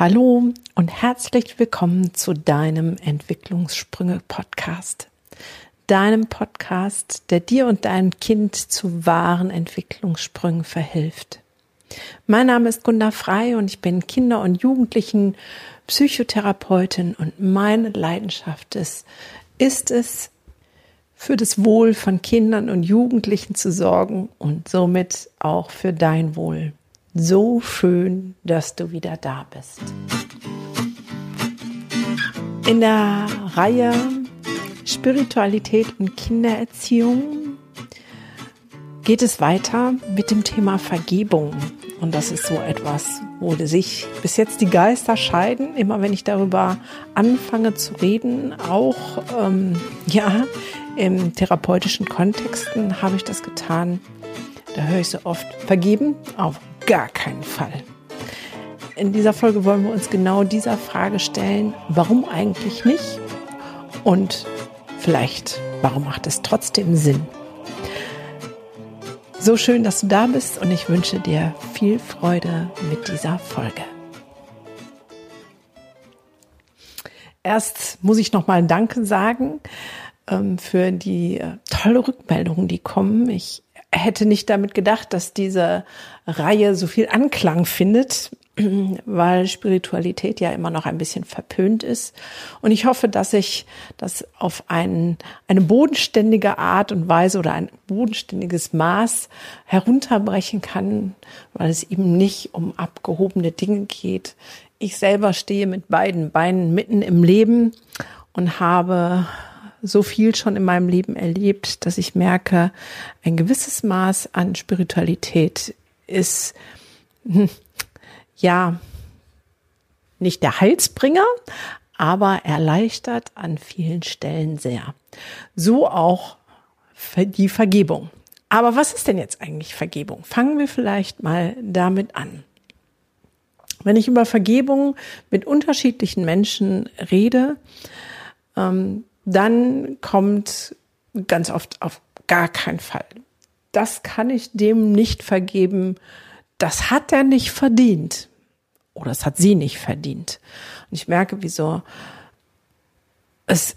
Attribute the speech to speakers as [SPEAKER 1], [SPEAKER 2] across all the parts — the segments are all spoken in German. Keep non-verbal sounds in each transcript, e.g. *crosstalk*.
[SPEAKER 1] Hallo und herzlich willkommen zu deinem Entwicklungssprünge-Podcast. Deinem Podcast, der dir und deinem Kind zu wahren Entwicklungssprüngen verhilft. Mein Name ist Gunda Frei und ich bin Kinder- und Jugendlichen Psychotherapeutin und meine Leidenschaft ist, ist es, für das Wohl von Kindern und Jugendlichen zu sorgen und somit auch für dein Wohl. So schön, dass du wieder da bist. In der Reihe Spiritualität und Kindererziehung geht es weiter mit dem Thema Vergebung. Und das ist so etwas, wo sich bis jetzt die Geister scheiden. Immer wenn ich darüber anfange zu reden, auch ähm, ja im therapeutischen Kontexten habe ich das getan. Da höre ich so oft vergeben auf gar keinen Fall. In dieser Folge wollen wir uns genau dieser Frage stellen, warum eigentlich nicht? Und vielleicht, warum macht es trotzdem Sinn? So schön, dass du da bist und ich wünsche dir viel Freude mit dieser Folge. Erst muss ich noch mal Danke sagen ähm, für die äh, tolle Rückmeldungen, die kommen. Ich hätte nicht damit gedacht, dass diese Reihe so viel Anklang findet, *clears throat* weil Spiritualität ja immer noch ein bisschen verpönt ist. Und ich hoffe, dass ich das auf ein, eine bodenständige Art und Weise oder ein bodenständiges Maß herunterbrechen kann, weil es eben nicht um abgehobene Dinge geht. Ich selber stehe mit beiden Beinen mitten im Leben und habe so viel schon in meinem Leben erlebt, dass ich merke, ein gewisses Maß an Spiritualität ist, hm, ja, nicht der Heilsbringer, aber erleichtert an vielen Stellen sehr. So auch die Vergebung. Aber was ist denn jetzt eigentlich Vergebung? Fangen wir vielleicht mal damit an. Wenn ich über Vergebung mit unterschiedlichen Menschen rede, ähm, dann kommt ganz oft auf gar keinen Fall. Das kann ich dem nicht vergeben. Das hat er nicht verdient. Oder das hat sie nicht verdient. Und ich merke, wieso es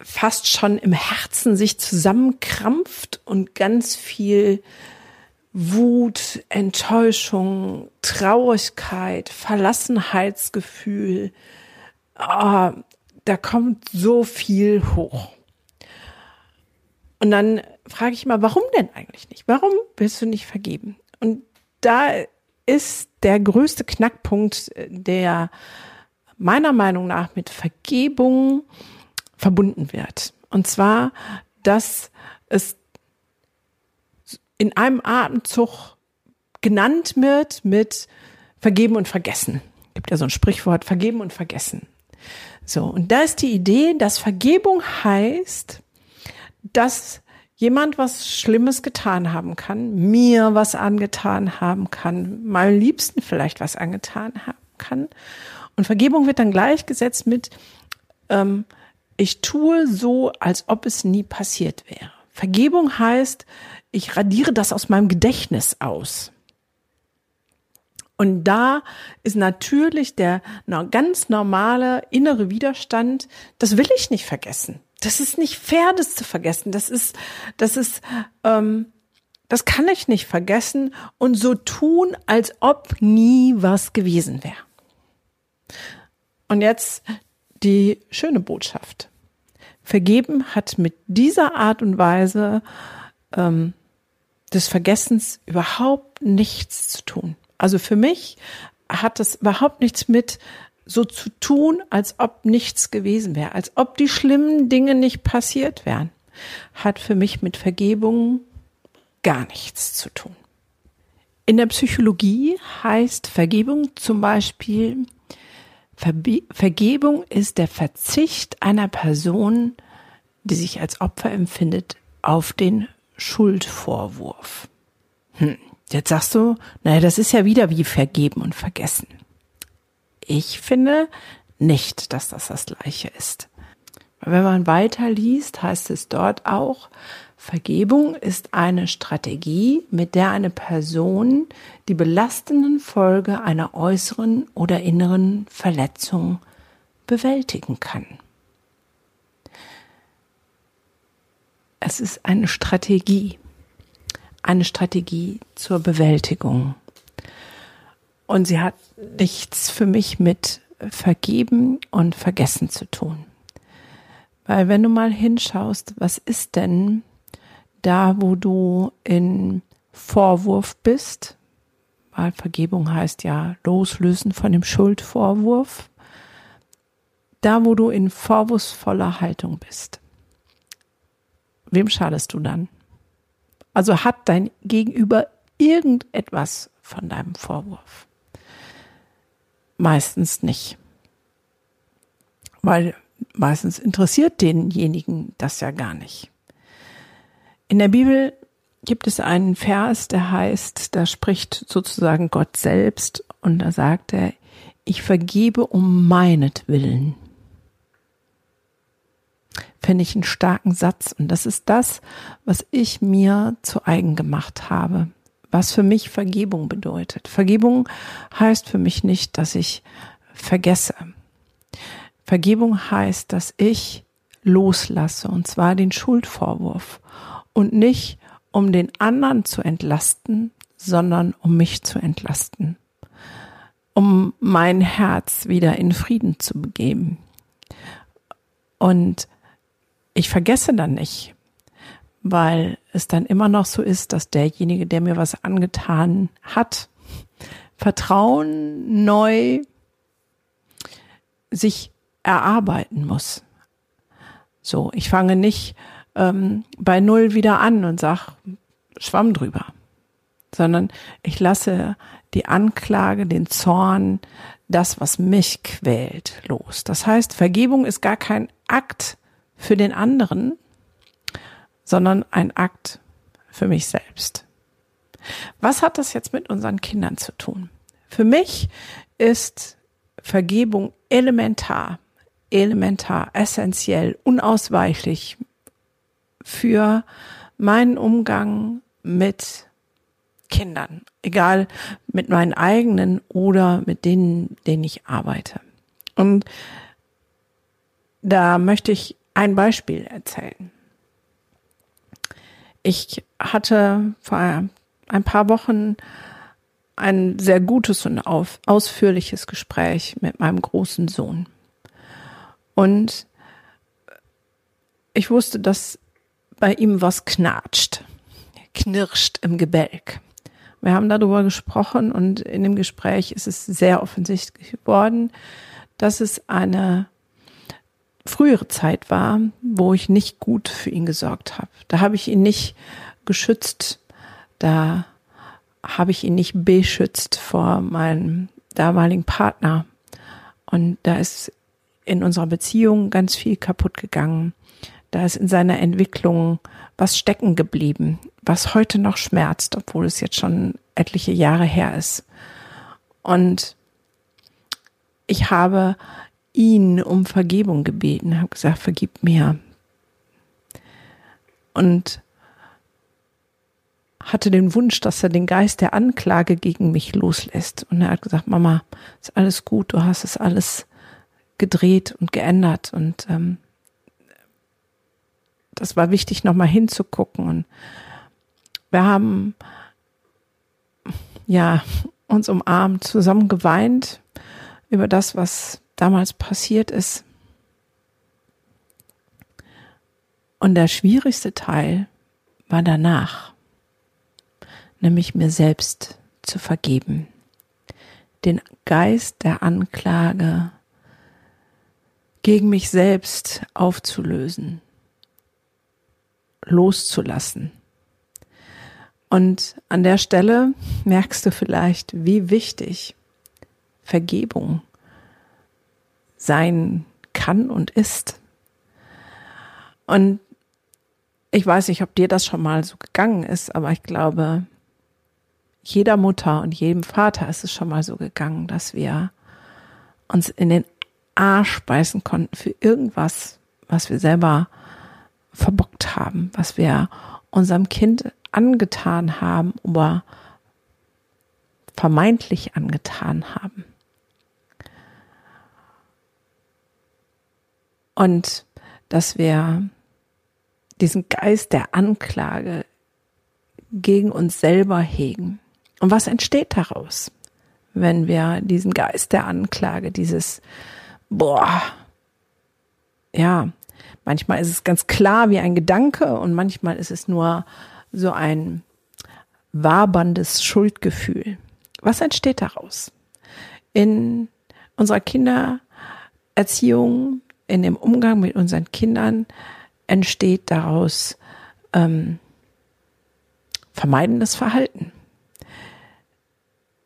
[SPEAKER 1] fast schon im Herzen sich zusammenkrampft und ganz viel Wut, Enttäuschung, Traurigkeit, Verlassenheitsgefühl, oh, da kommt so viel hoch. Und dann frage ich mal, warum denn eigentlich nicht? Warum willst du nicht vergeben? Und da ist der größte Knackpunkt, der meiner Meinung nach mit Vergebung verbunden wird. Und zwar, dass es in einem Atemzug genannt wird mit Vergeben und Vergessen. Es gibt ja so ein Sprichwort, Vergeben und Vergessen. So, und da ist die Idee, dass Vergebung heißt, dass jemand was Schlimmes getan haben kann, mir was angetan haben kann, meinem Liebsten vielleicht was angetan haben kann. Und Vergebung wird dann gleichgesetzt mit, ähm, ich tue so, als ob es nie passiert wäre. Vergebung heißt, ich radiere das aus meinem Gedächtnis aus. Und da ist natürlich der ganz normale innere Widerstand, das will ich nicht vergessen. Das ist nicht fair, das zu vergessen. Das ist, das ist, ähm, das kann ich nicht vergessen und so tun, als ob nie was gewesen wäre. Und jetzt die schöne Botschaft. Vergeben hat mit dieser Art und Weise ähm, des Vergessens überhaupt nichts zu tun. Also für mich hat das überhaupt nichts mit so zu tun, als ob nichts gewesen wäre, als ob die schlimmen Dinge nicht passiert wären. Hat für mich mit Vergebung gar nichts zu tun. In der Psychologie heißt Vergebung zum Beispiel, Verbe Vergebung ist der Verzicht einer Person, die sich als Opfer empfindet, auf den Schuldvorwurf. Hm. Jetzt sagst du, naja, das ist ja wieder wie vergeben und vergessen. Ich finde nicht, dass das das gleiche ist. Wenn man weiter liest, heißt es dort auch, Vergebung ist eine Strategie, mit der eine Person die belastenden Folge einer äußeren oder inneren Verletzung bewältigen kann. Es ist eine Strategie, eine Strategie zur Bewältigung. Und sie hat nichts für mich mit Vergeben und Vergessen zu tun. Weil wenn du mal hinschaust, was ist denn da, wo du in Vorwurf bist, weil Vergebung heißt ja loslösen von dem Schuldvorwurf, da, wo du in vorwurfsvoller Haltung bist. Wem schadest du dann? Also hat dein Gegenüber irgendetwas von deinem Vorwurf? Meistens nicht. Weil meistens interessiert denjenigen das ja gar nicht. In der Bibel gibt es einen Vers, der heißt, da spricht sozusagen Gott selbst und da sagt er, ich vergebe um meinetwillen. Finde ich einen starken Satz und das ist das, was ich mir zu eigen gemacht habe, was für mich Vergebung bedeutet. Vergebung heißt für mich nicht, dass ich vergesse. Vergebung heißt, dass ich loslasse, und zwar den Schuldvorwurf und nicht um den anderen zu entlasten, sondern um mich zu entlasten, um mein Herz wieder in Frieden zu begeben. Und ich vergesse dann nicht, weil es dann immer noch so ist, dass derjenige, der mir was angetan hat, Vertrauen neu sich erarbeiten muss. So, ich fange nicht ähm, bei Null wieder an und sag, Schwamm drüber, sondern ich lasse die Anklage, den Zorn, das, was mich quält, los. Das heißt, Vergebung ist gar kein Akt für den anderen, sondern ein Akt für mich selbst. Was hat das jetzt mit unseren Kindern zu tun? Für mich ist Vergebung elementar, elementar, essentiell, unausweichlich für meinen Umgang mit Kindern, egal mit meinen eigenen oder mit denen, denen ich arbeite. Und da möchte ich ein Beispiel erzählen. Ich hatte vor ein paar Wochen ein sehr gutes und ausführliches Gespräch mit meinem großen Sohn. Und ich wusste, dass bei ihm was knatscht, knirscht im Gebälk. Wir haben darüber gesprochen und in dem Gespräch ist es sehr offensichtlich geworden, dass es eine frühere Zeit war, wo ich nicht gut für ihn gesorgt habe. Da habe ich ihn nicht geschützt, da habe ich ihn nicht beschützt vor meinem damaligen Partner. Und da ist in unserer Beziehung ganz viel kaputt gegangen. Da ist in seiner Entwicklung was stecken geblieben, was heute noch schmerzt, obwohl es jetzt schon etliche Jahre her ist. Und ich habe ihn um Vergebung gebeten, habe gesagt, vergib mir. Und hatte den Wunsch, dass er den Geist der Anklage gegen mich loslässt. Und er hat gesagt, Mama, ist alles gut, du hast es alles gedreht und geändert. Und ähm, das war wichtig, nochmal hinzugucken. Und wir haben ja uns umarmt, zusammen geweint über das, was damals passiert ist. Und der schwierigste Teil war danach, nämlich mir selbst zu vergeben, den Geist der Anklage gegen mich selbst aufzulösen loszulassen. Und an der Stelle merkst du vielleicht, wie wichtig Vergebung sein kann und ist. Und ich weiß nicht, ob dir das schon mal so gegangen ist, aber ich glaube, jeder Mutter und jedem Vater ist es schon mal so gegangen, dass wir uns in den Arsch beißen konnten für irgendwas, was wir selber verbockt haben, was wir unserem Kind angetan haben oder vermeintlich angetan haben. Und dass wir diesen Geist der Anklage gegen uns selber hegen. Und was entsteht daraus, wenn wir diesen Geist der Anklage, dieses, boah, ja, manchmal ist es ganz klar wie ein Gedanke und manchmal ist es nur so ein waberndes Schuldgefühl. Was entsteht daraus? In unserer Kindererziehung, in dem Umgang mit unseren Kindern entsteht daraus ähm, vermeidendes Verhalten.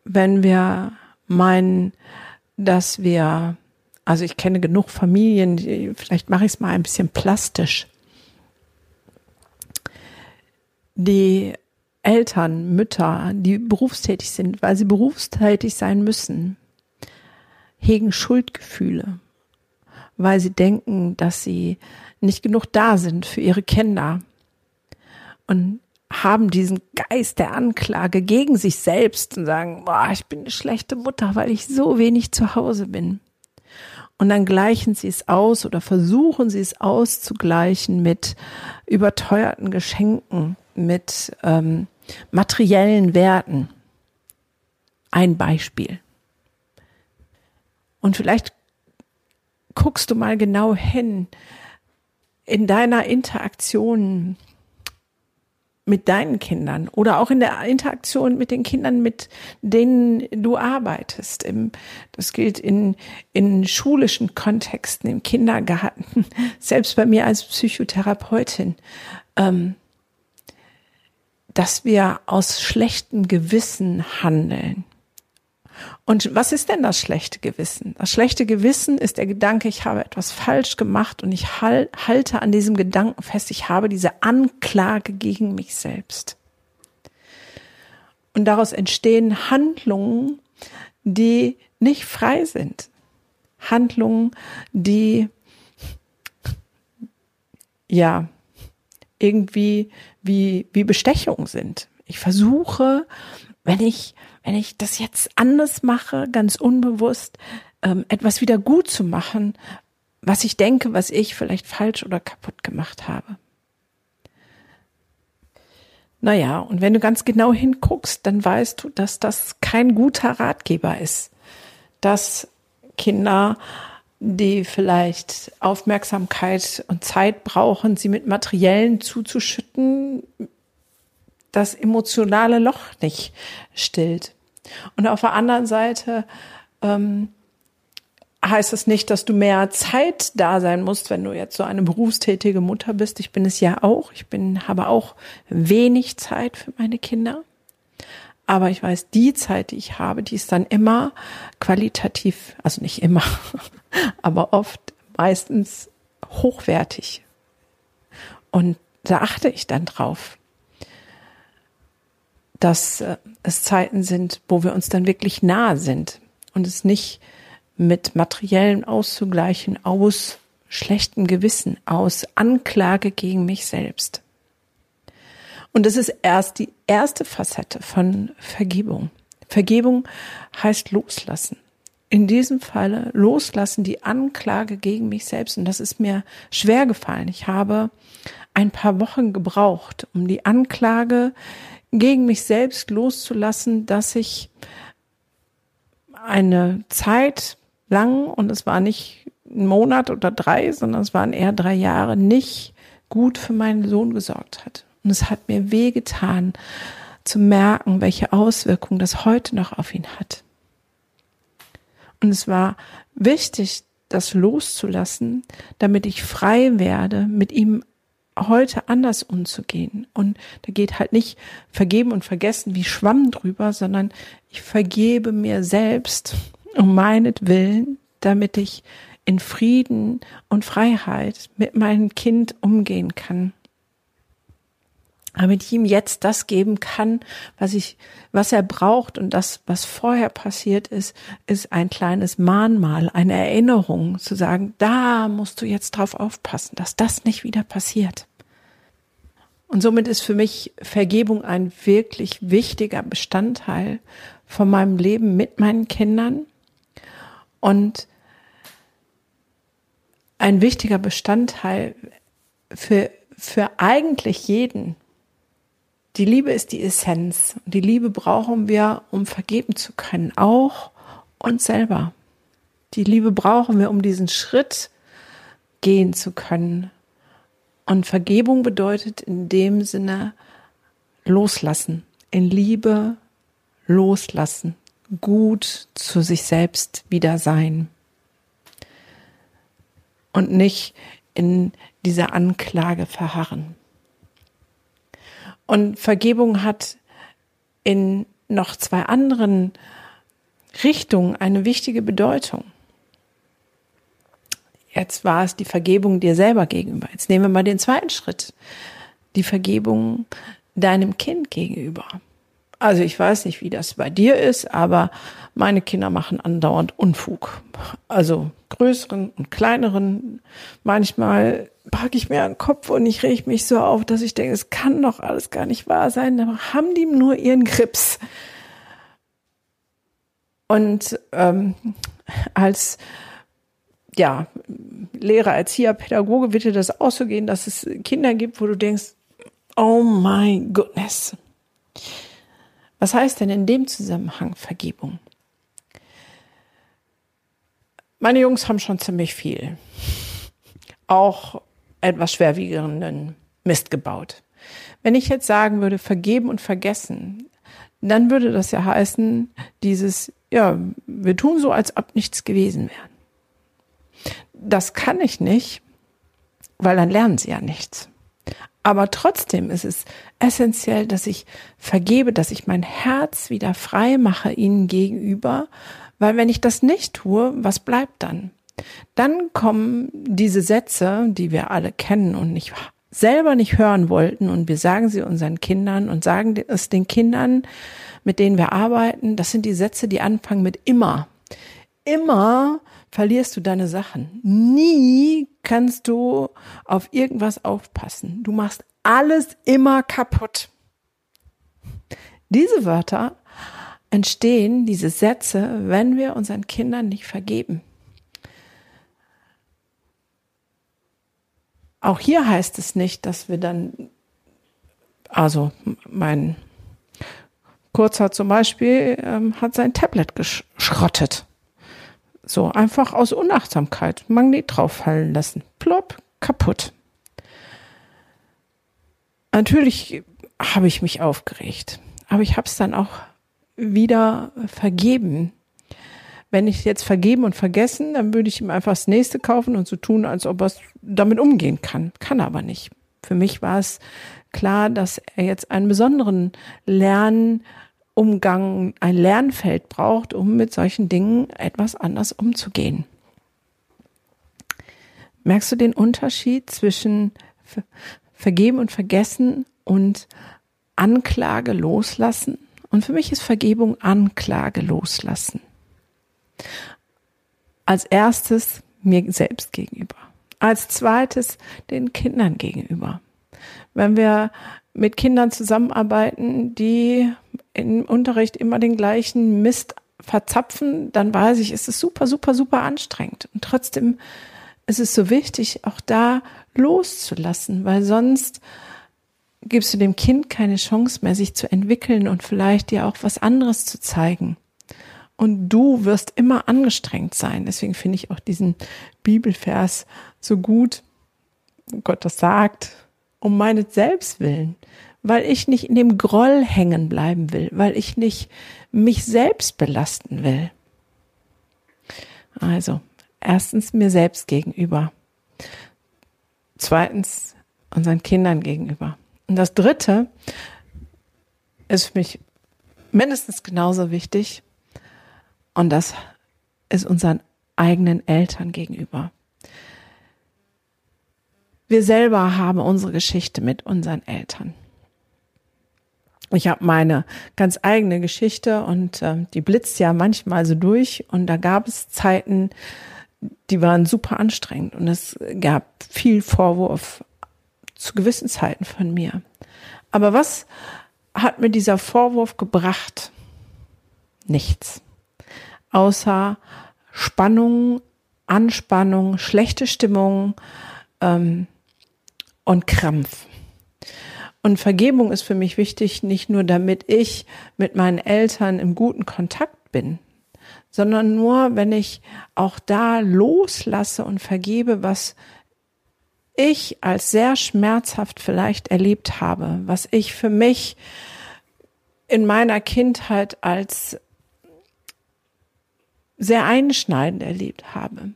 [SPEAKER 1] Wenn wir meinen, dass wir, also ich kenne genug Familien, vielleicht mache ich es mal ein bisschen plastisch, die Eltern, Mütter, die berufstätig sind, weil sie berufstätig sein müssen, hegen Schuldgefühle, weil sie denken, dass sie nicht genug da sind für ihre Kinder und haben diesen Geist der Anklage gegen sich selbst und sagen, boah, ich bin eine schlechte Mutter, weil ich so wenig zu Hause bin. Und dann gleichen sie es aus oder versuchen sie es auszugleichen mit überteuerten Geschenken, mit ähm, materiellen Werten. Ein Beispiel. Und vielleicht guckst du mal genau hin in deiner Interaktion mit deinen Kindern oder auch in der Interaktion mit den Kindern, mit denen du arbeitest. Das gilt in, in schulischen Kontexten, im Kindergarten, *laughs* selbst bei mir als Psychotherapeutin. Ähm, dass wir aus schlechtem Gewissen handeln. Und was ist denn das schlechte Gewissen? Das schlechte Gewissen ist der Gedanke, ich habe etwas falsch gemacht und ich halte an diesem Gedanken fest, ich habe diese Anklage gegen mich selbst. Und daraus entstehen Handlungen, die nicht frei sind. Handlungen, die ja irgendwie wie, wie Bestechung sind. Ich versuche, wenn ich, wenn ich das jetzt anders mache, ganz unbewusst, ähm, etwas wieder gut zu machen, was ich denke, was ich vielleicht falsch oder kaputt gemacht habe. Naja, und wenn du ganz genau hinguckst, dann weißt du, dass das kein guter Ratgeber ist, dass Kinder die vielleicht Aufmerksamkeit und Zeit brauchen, sie mit Materiellen zuzuschütten, das emotionale Loch nicht stillt. Und auf der anderen Seite ähm, heißt es nicht, dass du mehr Zeit da sein musst, wenn du jetzt so eine berufstätige Mutter bist. Ich bin es ja auch. Ich bin, habe auch wenig Zeit für meine Kinder. Aber ich weiß, die Zeit, die ich habe, die ist dann immer qualitativ, also nicht immer, *laughs* aber oft meistens hochwertig. Und da achte ich dann drauf, dass äh, es Zeiten sind, wo wir uns dann wirklich nahe sind und es nicht mit materiellen auszugleichen aus schlechtem Gewissen, aus Anklage gegen mich selbst. Und das ist erst die erste Facette von Vergebung. Vergebung heißt loslassen. In diesem Falle loslassen die Anklage gegen mich selbst. Und das ist mir schwer gefallen. Ich habe ein paar Wochen gebraucht, um die Anklage gegen mich selbst loszulassen, dass ich eine Zeit lang, und es war nicht ein Monat oder drei, sondern es waren eher drei Jahre, nicht gut für meinen Sohn gesorgt hat. Und es hat mir wehgetan zu merken, welche Auswirkungen das heute noch auf ihn hat. Und es war wichtig, das loszulassen, damit ich frei werde, mit ihm heute anders umzugehen. Und da geht halt nicht vergeben und vergessen wie Schwamm drüber, sondern ich vergebe mir selbst um meinetwillen, damit ich in Frieden und Freiheit mit meinem Kind umgehen kann damit ich ihm jetzt das geben kann, was ich, was er braucht und das, was vorher passiert ist, ist ein kleines Mahnmal, eine Erinnerung, zu sagen, da musst du jetzt drauf aufpassen, dass das nicht wieder passiert. Und somit ist für mich Vergebung ein wirklich wichtiger Bestandteil von meinem Leben mit meinen Kindern und ein wichtiger Bestandteil für, für eigentlich jeden. Die Liebe ist die Essenz. Die Liebe brauchen wir, um vergeben zu können, auch uns selber. Die Liebe brauchen wir, um diesen Schritt gehen zu können. Und Vergebung bedeutet in dem Sinne loslassen, in Liebe loslassen, gut zu sich selbst wieder sein und nicht in dieser Anklage verharren. Und Vergebung hat in noch zwei anderen Richtungen eine wichtige Bedeutung. Jetzt war es die Vergebung dir selber gegenüber. Jetzt nehmen wir mal den zweiten Schritt. Die Vergebung deinem Kind gegenüber. Also ich weiß nicht, wie das bei dir ist, aber meine Kinder machen andauernd Unfug. Also größeren und kleineren. Manchmal packe ich mir an den Kopf und ich reg mich so auf, dass ich denke, es kann doch alles gar nicht wahr sein. Aber haben die nur ihren Grips? Und ähm, als ja, Lehrer, Erzieher, Pädagoge wird dir das auch so gehen, dass es Kinder gibt, wo du denkst, oh my goodness was heißt denn in dem Zusammenhang Vergebung? Meine Jungs haben schon ziemlich viel, auch etwas schwerwiegenden Mist gebaut. Wenn ich jetzt sagen würde, vergeben und vergessen, dann würde das ja heißen, dieses, ja, wir tun so, als ob nichts gewesen wäre. Das kann ich nicht, weil dann lernen sie ja nichts. Aber trotzdem ist es essentiell, dass ich vergebe, dass ich mein Herz wieder frei mache ihnen gegenüber, weil wenn ich das nicht tue, was bleibt dann? Dann kommen diese Sätze, die wir alle kennen und nicht selber nicht hören wollten und wir sagen sie unseren Kindern und sagen es den Kindern, mit denen wir arbeiten, das sind die Sätze, die anfangen mit immer. Immer verlierst du deine Sachen. Nie kannst du auf irgendwas aufpassen. Du machst alles immer kaputt. Diese Wörter entstehen, diese Sätze, wenn wir unseren Kindern nicht vergeben. Auch hier heißt es nicht, dass wir dann, also mein Kurzer zum Beispiel ähm, hat sein Tablet geschrottet. So, einfach aus Unachtsamkeit. Magnet drauffallen lassen. Plopp, kaputt. Natürlich habe ich mich aufgeregt, aber ich habe es dann auch wieder vergeben. Wenn ich jetzt vergeben und vergessen, dann würde ich ihm einfach das nächste kaufen und so tun, als ob er damit umgehen kann. Kann aber nicht. Für mich war es klar, dass er jetzt einen besonderen Lern Umgang, ein Lernfeld braucht, um mit solchen Dingen etwas anders umzugehen. Merkst du den Unterschied zwischen Vergeben und Vergessen und Anklage loslassen? Und für mich ist Vergebung Anklage loslassen. Als erstes mir selbst gegenüber. Als zweites den Kindern gegenüber. Wenn wir mit Kindern zusammenarbeiten, die im Unterricht immer den gleichen Mist verzapfen, dann weiß ich, es ist super, super, super anstrengend. Und trotzdem ist es so wichtig, auch da loszulassen, weil sonst gibst du dem Kind keine Chance mehr, sich zu entwickeln und vielleicht dir auch was anderes zu zeigen. Und du wirst immer angestrengt sein. Deswegen finde ich auch diesen Bibelvers so gut. Gott das sagt, um meine Selbstwillen weil ich nicht in dem Groll hängen bleiben will, weil ich nicht mich selbst belasten will. Also, erstens mir selbst gegenüber. Zweitens unseren Kindern gegenüber. Und das dritte ist für mich mindestens genauso wichtig. Und das ist unseren eigenen Eltern gegenüber. Wir selber haben unsere Geschichte mit unseren Eltern. Ich habe meine ganz eigene Geschichte und äh, die blitzt ja manchmal so durch. Und da gab es Zeiten, die waren super anstrengend und es gab viel Vorwurf zu gewissen Zeiten von mir. Aber was hat mir dieser Vorwurf gebracht? Nichts. Außer Spannung, Anspannung, schlechte Stimmung ähm, und Krampf. Und Vergebung ist für mich wichtig, nicht nur damit ich mit meinen Eltern im guten Kontakt bin, sondern nur, wenn ich auch da loslasse und vergebe, was ich als sehr schmerzhaft vielleicht erlebt habe, was ich für mich in meiner Kindheit als sehr einschneidend erlebt habe.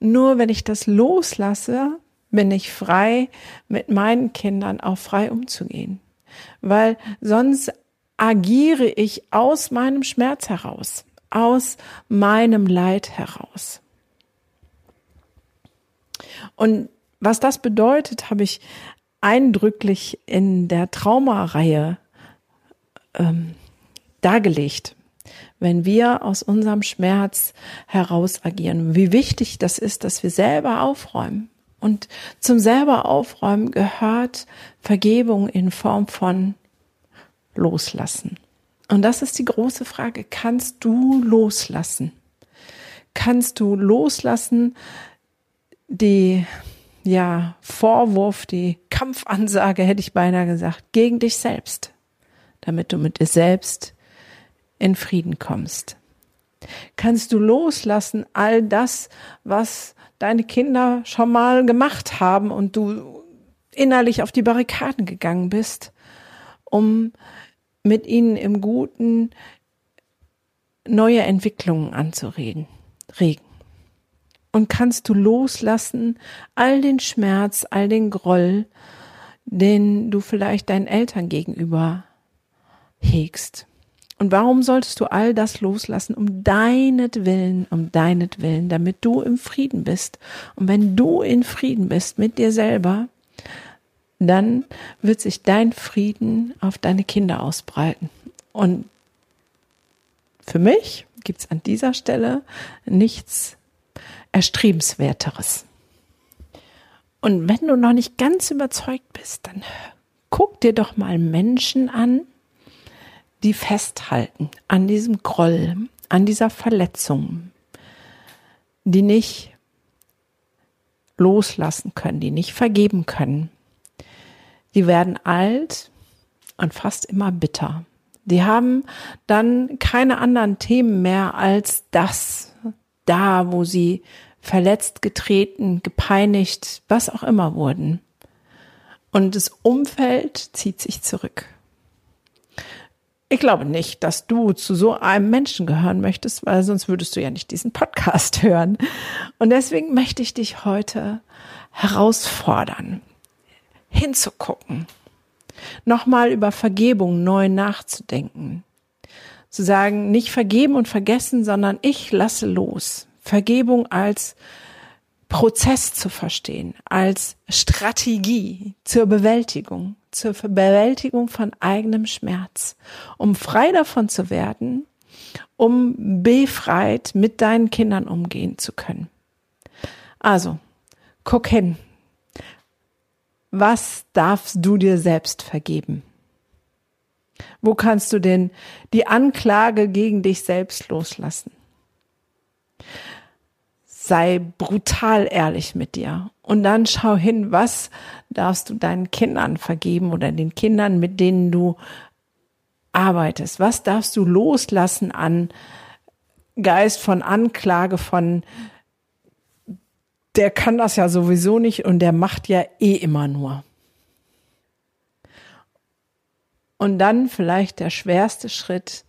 [SPEAKER 1] Nur wenn ich das loslasse, bin ich frei, mit meinen Kindern auch frei umzugehen. Weil sonst agiere ich aus meinem Schmerz heraus, aus meinem Leid heraus. Und was das bedeutet, habe ich eindrücklich in der Traumareihe ähm, dargelegt wenn wir aus unserem Schmerz heraus agieren. Wie wichtig das ist, dass wir selber aufräumen. Und zum selber aufräumen gehört Vergebung in Form von Loslassen. Und das ist die große Frage. Kannst du loslassen? Kannst du loslassen die, ja, Vorwurf, die Kampfansage, hätte ich beinahe gesagt, gegen dich selbst, damit du mit dir selbst in Frieden kommst? Kannst du loslassen all das, was deine Kinder schon mal gemacht haben und du innerlich auf die Barrikaden gegangen bist, um mit ihnen im Guten neue Entwicklungen anzuregen, regen. Und kannst du loslassen all den Schmerz, all den Groll, den du vielleicht deinen Eltern gegenüber hegst. Und warum solltest du all das loslassen? Um deinetwillen, um deinetwillen, damit du im Frieden bist. Und wenn du in Frieden bist mit dir selber, dann wird sich dein Frieden auf deine Kinder ausbreiten. Und für mich gibt's an dieser Stelle nichts Erstrebenswerteres. Und wenn du noch nicht ganz überzeugt bist, dann guck dir doch mal Menschen an, die festhalten an diesem Groll, an dieser Verletzung, die nicht loslassen können, die nicht vergeben können. Die werden alt und fast immer bitter. Die haben dann keine anderen Themen mehr als das, da, wo sie verletzt, getreten, gepeinigt, was auch immer wurden. Und das Umfeld zieht sich zurück. Ich glaube nicht, dass du zu so einem Menschen gehören möchtest, weil sonst würdest du ja nicht diesen Podcast *laughs* hören. Und deswegen möchte ich dich heute herausfordern, hinzugucken, nochmal über Vergebung neu nachzudenken. Zu sagen, nicht vergeben und vergessen, sondern ich lasse los. Vergebung als Prozess zu verstehen, als Strategie zur Bewältigung zur Bewältigung von eigenem Schmerz, um frei davon zu werden, um befreit mit deinen Kindern umgehen zu können. Also, guck hin. Was darfst du dir selbst vergeben? Wo kannst du denn die Anklage gegen dich selbst loslassen? Sei brutal ehrlich mit dir. Und dann schau hin, was darfst du deinen Kindern vergeben oder den Kindern, mit denen du arbeitest? Was darfst du loslassen an Geist von Anklage, von der kann das ja sowieso nicht und der macht ja eh immer nur. Und dann vielleicht der schwerste Schritt,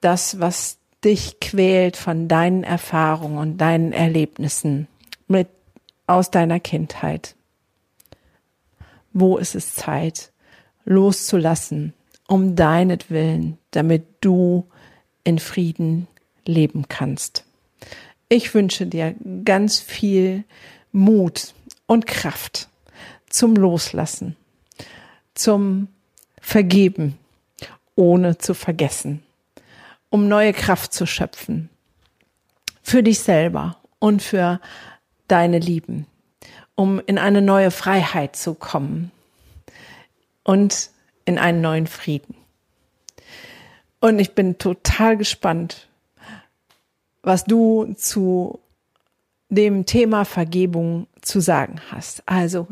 [SPEAKER 1] das, was dich quält von deinen Erfahrungen und deinen Erlebnissen mit aus deiner Kindheit. Wo ist es Zeit, loszulassen, um deinetwillen, damit du in Frieden leben kannst. Ich wünsche dir ganz viel Mut und Kraft zum Loslassen, zum Vergeben, ohne zu vergessen um neue Kraft zu schöpfen. Für dich selber und für deine Lieben. um in eine neue Freiheit zu kommen und in einen neuen Frieden. Und ich bin total gespannt, was du zu dem Thema Vergebung zu sagen hast. Also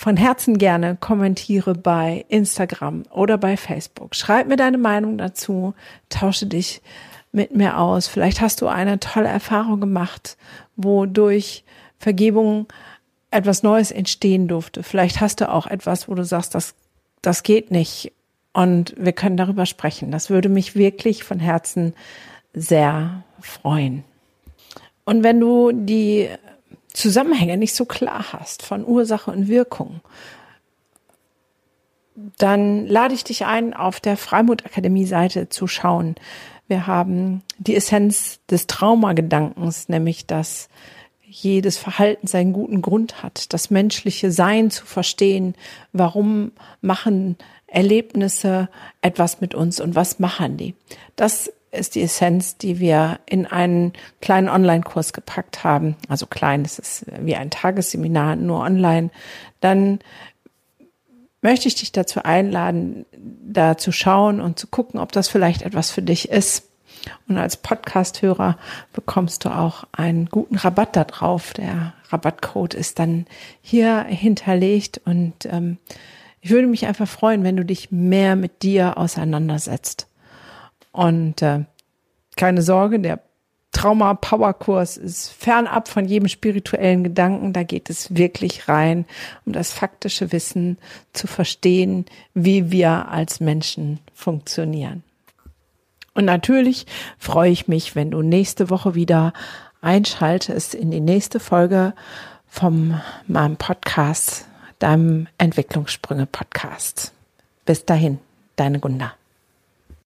[SPEAKER 1] von Herzen gerne kommentiere bei Instagram oder bei Facebook. Schreib mir deine Meinung dazu, tausche dich mit mir aus. Vielleicht hast du eine tolle Erfahrung gemacht, wodurch Vergebung etwas Neues entstehen durfte. Vielleicht hast du auch etwas, wo du sagst, das, das geht nicht. Und wir können darüber sprechen. Das würde mich wirklich von Herzen sehr freuen. Und wenn du die Zusammenhänge nicht so klar hast von Ursache und Wirkung, dann lade ich dich ein, auf der Freimut Akademie Seite zu schauen. Wir haben die Essenz des Traumagedankens, nämlich dass jedes Verhalten seinen guten Grund hat, das menschliche Sein zu verstehen, warum machen Erlebnisse etwas mit uns und was machen die. Das ist die Essenz, die wir in einen kleinen Online-Kurs gepackt haben. Also klein, das ist wie ein Tagesseminar, nur online. Dann möchte ich dich dazu einladen, da zu schauen und zu gucken, ob das vielleicht etwas für dich ist. Und als Podcast-Hörer bekommst du auch einen guten Rabatt da drauf. Der Rabattcode ist dann hier hinterlegt und ähm, ich würde mich einfach freuen, wenn du dich mehr mit dir auseinandersetzt. Und äh, keine Sorge, der Trauma Power Kurs ist fernab von jedem spirituellen Gedanken. Da geht es wirklich rein, um das faktische Wissen zu verstehen, wie wir als Menschen funktionieren. Und natürlich freue ich mich, wenn du nächste Woche wieder einschaltest in die nächste Folge vom meinem Podcast, deinem Entwicklungssprünge Podcast. Bis dahin, deine Gunda.